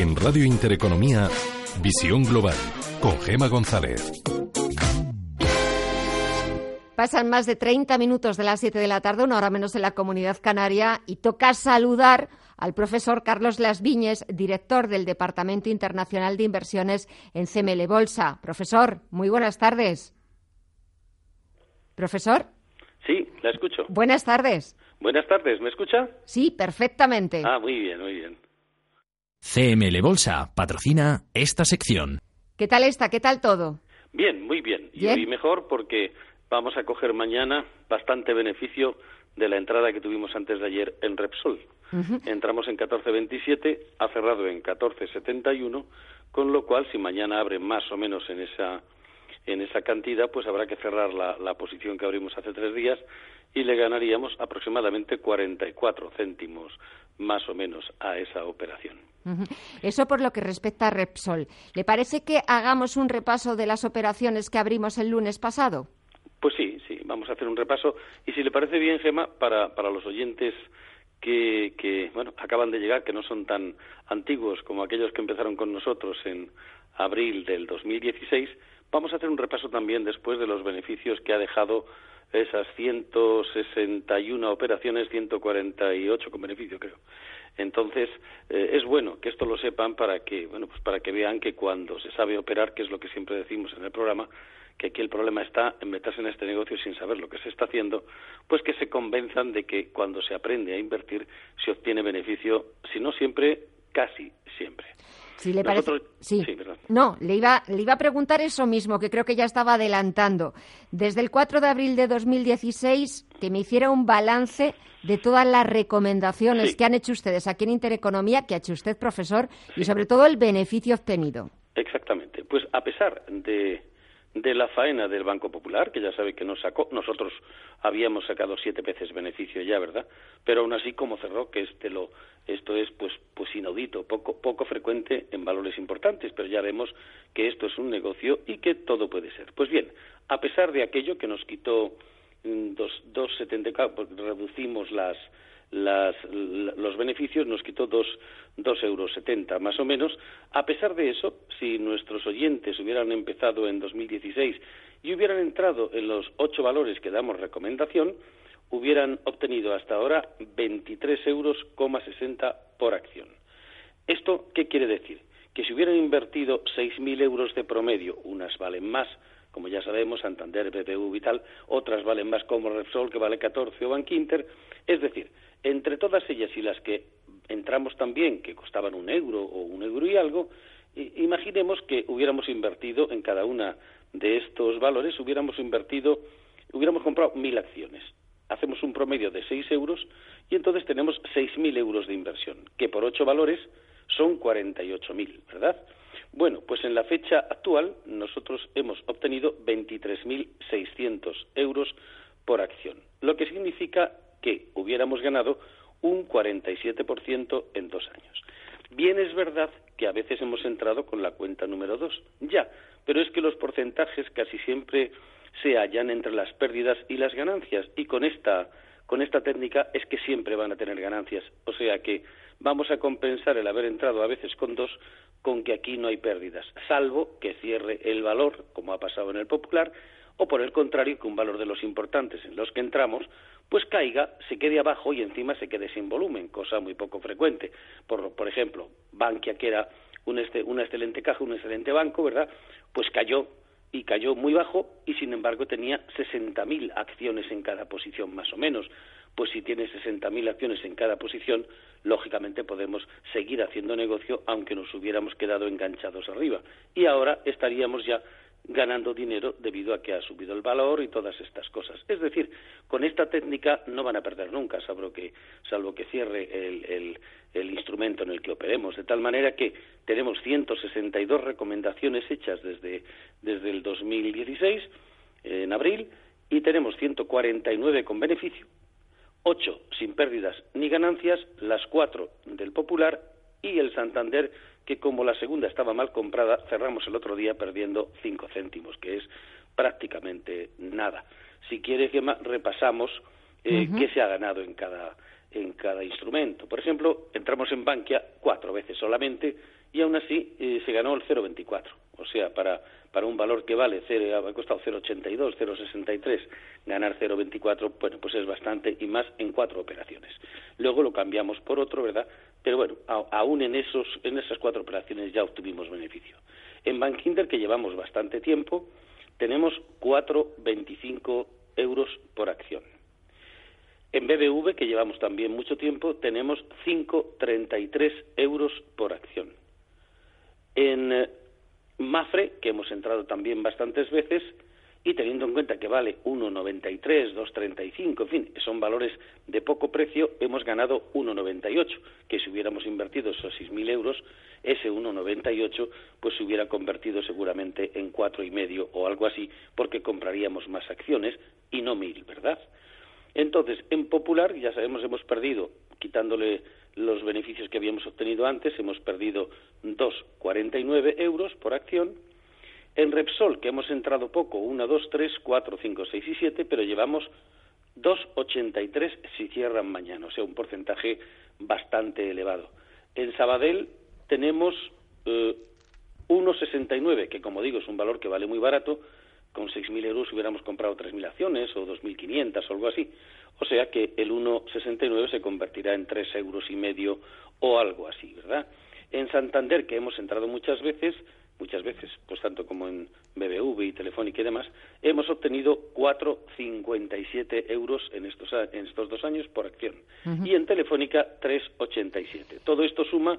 En Radio Intereconomía, Visión Global, con Gema González. Pasan más de 30 minutos de las 7 de la tarde, una hora menos en la comunidad canaria, y toca saludar al profesor Carlos Las Viñes, director del Departamento Internacional de Inversiones en CML Bolsa. Profesor, muy buenas tardes. Profesor. Sí, la escucho. Buenas tardes. Buenas tardes, ¿me escucha? Sí, perfectamente. Ah, muy bien, muy bien. CML Bolsa patrocina esta sección. ¿Qué tal está? ¿Qué tal todo? Bien, muy bien. ¿Bien? Y hoy mejor porque vamos a coger mañana bastante beneficio de la entrada que tuvimos antes de ayer en Repsol. Entramos en 14.27, ha cerrado en 14.71, con lo cual si mañana abre más o menos en esa en esa cantidad, pues habrá que cerrar la, la posición que abrimos hace tres días y le ganaríamos aproximadamente 44 céntimos más o menos a esa operación. Eso por lo que respecta a Repsol. ¿Le parece que hagamos un repaso de las operaciones que abrimos el lunes pasado? Pues sí, sí, vamos a hacer un repaso. Y si le parece bien, Gema, para, para los oyentes que, que, bueno, acaban de llegar, que no son tan antiguos como aquellos que empezaron con nosotros en abril del 2016, vamos a hacer un repaso también después de los beneficios que ha dejado esas 161 operaciones, 148 con beneficio, creo. Entonces, eh, es bueno que esto lo sepan para que, bueno, pues para que vean que cuando se sabe operar, que es lo que siempre decimos en el programa, que aquí el problema está en meterse en este negocio sin saber lo que se está haciendo, pues que se convenzan de que cuando se aprende a invertir se obtiene beneficio, si no siempre, casi siempre. Si le parece... Nosotros- Sí. No, le iba, le iba a preguntar eso mismo, que creo que ya estaba adelantando. Desde el 4 de abril de 2016, que me hiciera un balance de todas las recomendaciones Sí. que han hecho ustedes aquí en Intereconomía, que ha hecho usted, profesor, y sobre todo el beneficio obtenido. Exactamente. Pues a pesar de, de la faena del Banco Popular, que ya sabe que nos sacó, nosotros habíamos sacado siete veces beneficio ya, ¿verdad? Pero aún así, como cerró, que este lo, esto es pues, pues inaudito, poco, poco frecuente en valores importantes, pero ya vemos que esto es un negocio y que todo puede ser. Pues bien, a pesar de aquello que nos quitó mm, dos, dos setenta, claro, porque reducimos las, las, los beneficios nos quitó dos, dos euros setenta más o menos. A pesar de eso, si nuestros oyentes hubieran empezado en 2016 y hubieran entrado en los ocho valores que damos recomendación, hubieran obtenido hasta ahora 23 euros, 60 por acción. ¿Esto qué quiere decir? Que si hubieran invertido 6.000 euros de promedio, unas valen más, como ya sabemos, Santander, BBV y tal, otras valen más como Repsol, que vale 14, o Bankinter. Es decir, entre todas ellas y las que entramos también, que costaban un euro o un euro y algo, imaginemos que hubiéramos invertido en cada una de estos valores, hubiéramos invertido, hubiéramos comprado mil acciones. Hacemos un promedio de 6 euros y entonces tenemos 6.000 euros de inversión, que por ocho valores son 48.000, ¿verdad? Bueno, pues en la fecha actual nosotros hemos obtenido 23.600 euros por acción, lo que significa que hubiéramos ganado un 47% en dos años. Bien es verdad que a veces hemos entrado con la cuenta número dos, ya, pero es que los porcentajes casi siempre se hallan entre las pérdidas y las ganancias y con esta con esta técnica es que siempre van a tener ganancias, o sea que vamos a compensar el haber entrado a veces con dos con que aquí no hay pérdidas, salvo que cierre el valor, como ha pasado en el popular, o por el contrario, que un valor de los importantes en los que entramos, pues caiga, se quede abajo y encima se quede sin volumen, cosa muy poco frecuente. Por, por ejemplo, Bankia, que era un este- una excelente caja, un excelente banco, ¿verdad? Pues cayó y cayó muy bajo y sin embargo tenía 60.000 acciones en cada posición más o menos. Pues si tiene 60.000 acciones en cada posición, lógicamente podemos seguir haciendo negocio aunque nos hubiéramos quedado enganchados arriba. Y ahora estaríamos ya ganando dinero debido a que ha subido el valor y todas estas cosas. Es decir, con esta técnica no van a perder nunca, salvo que, salvo que cierre el, el, instrumento en el que operemos. De tal manera que tenemos 162 recomendaciones hechas desde, desde el 2016, eh, en abril, y tenemos 149 con beneficio, 8 sin pérdidas ni ganancias, las 4 del Popular y el Santander, que como la segunda estaba mal comprada, cerramos el otro día perdiendo 5 céntimos, que es prácticamente nada. Si quiere, Gemma, repasamos eh, qué se ha ganado en cada, en cada instrumento. Por ejemplo, entramos en Bankia cuatro veces solamente y aún así eh, se ganó el 0,24. O sea, para, un valor que vale, cero, ha costado 0,82, 0,63, ganar 0,24, bueno, pues es bastante y más en cuatro operaciones. Luego lo cambiamos por otro, ¿verdad? Pero bueno, aún en, esos, en esas cuatro operaciones ya obtuvimos beneficio. En Bankinder, que llevamos bastante tiempo, tenemos 4,25 euros por acción. En BBV, que llevamos también mucho tiempo, tenemos 5,33 euros por acción. En eh, Mafre, que hemos entrado también bastantes veces, y teniendo en cuenta que vale 1,93, 2,35, en fin, son valores de poco precio, hemos ganado 1,98, que si hubiéramos invertido esos 6.000 euros, ese 1,98 pues se hubiera convertido seguramente en cuatro y medio o algo así, porque compraríamos más acciones y no mil, ¿verdad? Entonces, en Popular, ya sabemos, hemos perdido, quitándole los beneficios que habíamos obtenido antes, hemos perdido 2,49 euros por acción. En Repsol, que hemos entrado poco, 1, 2, 3, 4, 5, 6 y 7, pero llevamos 2,83 si cierran mañana, o sea, un porcentaje bastante elevado. En Sabadell tenemos 1,69, eh, que como digo es un valor que vale muy barato, con 6.000 euros hubiéramos comprado 3.000 acciones o 2.500 o algo así. O sea que el 1,69 se convertirá en 3 euros y medio o algo así, ¿verdad? En Santander, que hemos entrado muchas veces, muchas veces, pues tanto como en BBV y Telefónica y demás, hemos obtenido 4,57 euros en estos, en estos dos años por acción. Y en Telefónica 3,87. Todo esto suma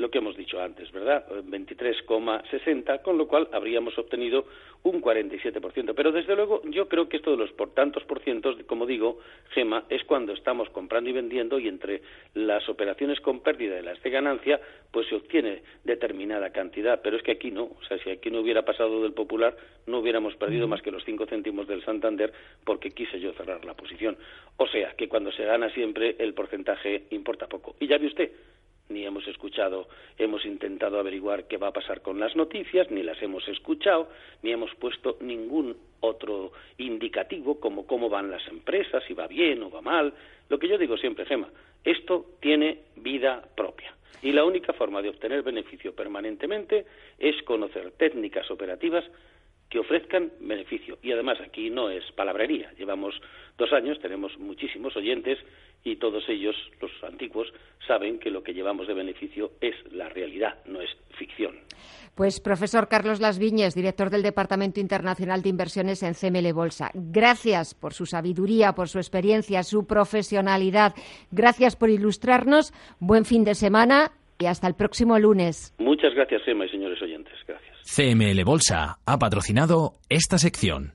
lo que hemos dicho antes, ¿verdad? 23,60, con lo cual habríamos obtenido un 47%. Pero desde luego yo creo que esto de los por tantos por cientos, como digo, Gema, es cuando estamos comprando y vendiendo y entre las operaciones con pérdida y las de ganancia, pues se obtiene determinada cantidad. Pero es que aquí no, o sea, si aquí no hubiera pasado del popular, no hubiéramos perdido más que los 5 céntimos del Santander porque quise yo cerrar la posición. O sea, que cuando se gana siempre el porcentaje importa poco. Y ya ve usted, ni hemos escuchado, hemos intentado averiguar qué va a pasar con las noticias, ni las hemos escuchado, ni hemos puesto ningún otro indicativo como cómo van las empresas, si va bien o va mal. Lo que yo digo siempre, Gema, esto tiene vida propia. Y la única forma de obtener beneficio permanentemente es conocer técnicas operativas que ofrezcan beneficio. Y además aquí no es palabrería. Llevamos dos años, tenemos muchísimos oyentes y todos ellos, los antiguos, saben que lo que llevamos de beneficio es la realidad, no es ficción. Pues profesor Carlos Las Viñes, director del Departamento Internacional de Inversiones en CML Bolsa, gracias por su sabiduría, por su experiencia, su profesionalidad. Gracias por ilustrarnos. Buen fin de semana y hasta el próximo lunes. Muchas gracias, Emma y señores oyentes. Gracias. CML Bolsa ha patrocinado esta sección.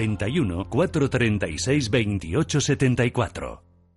91 436 28 74.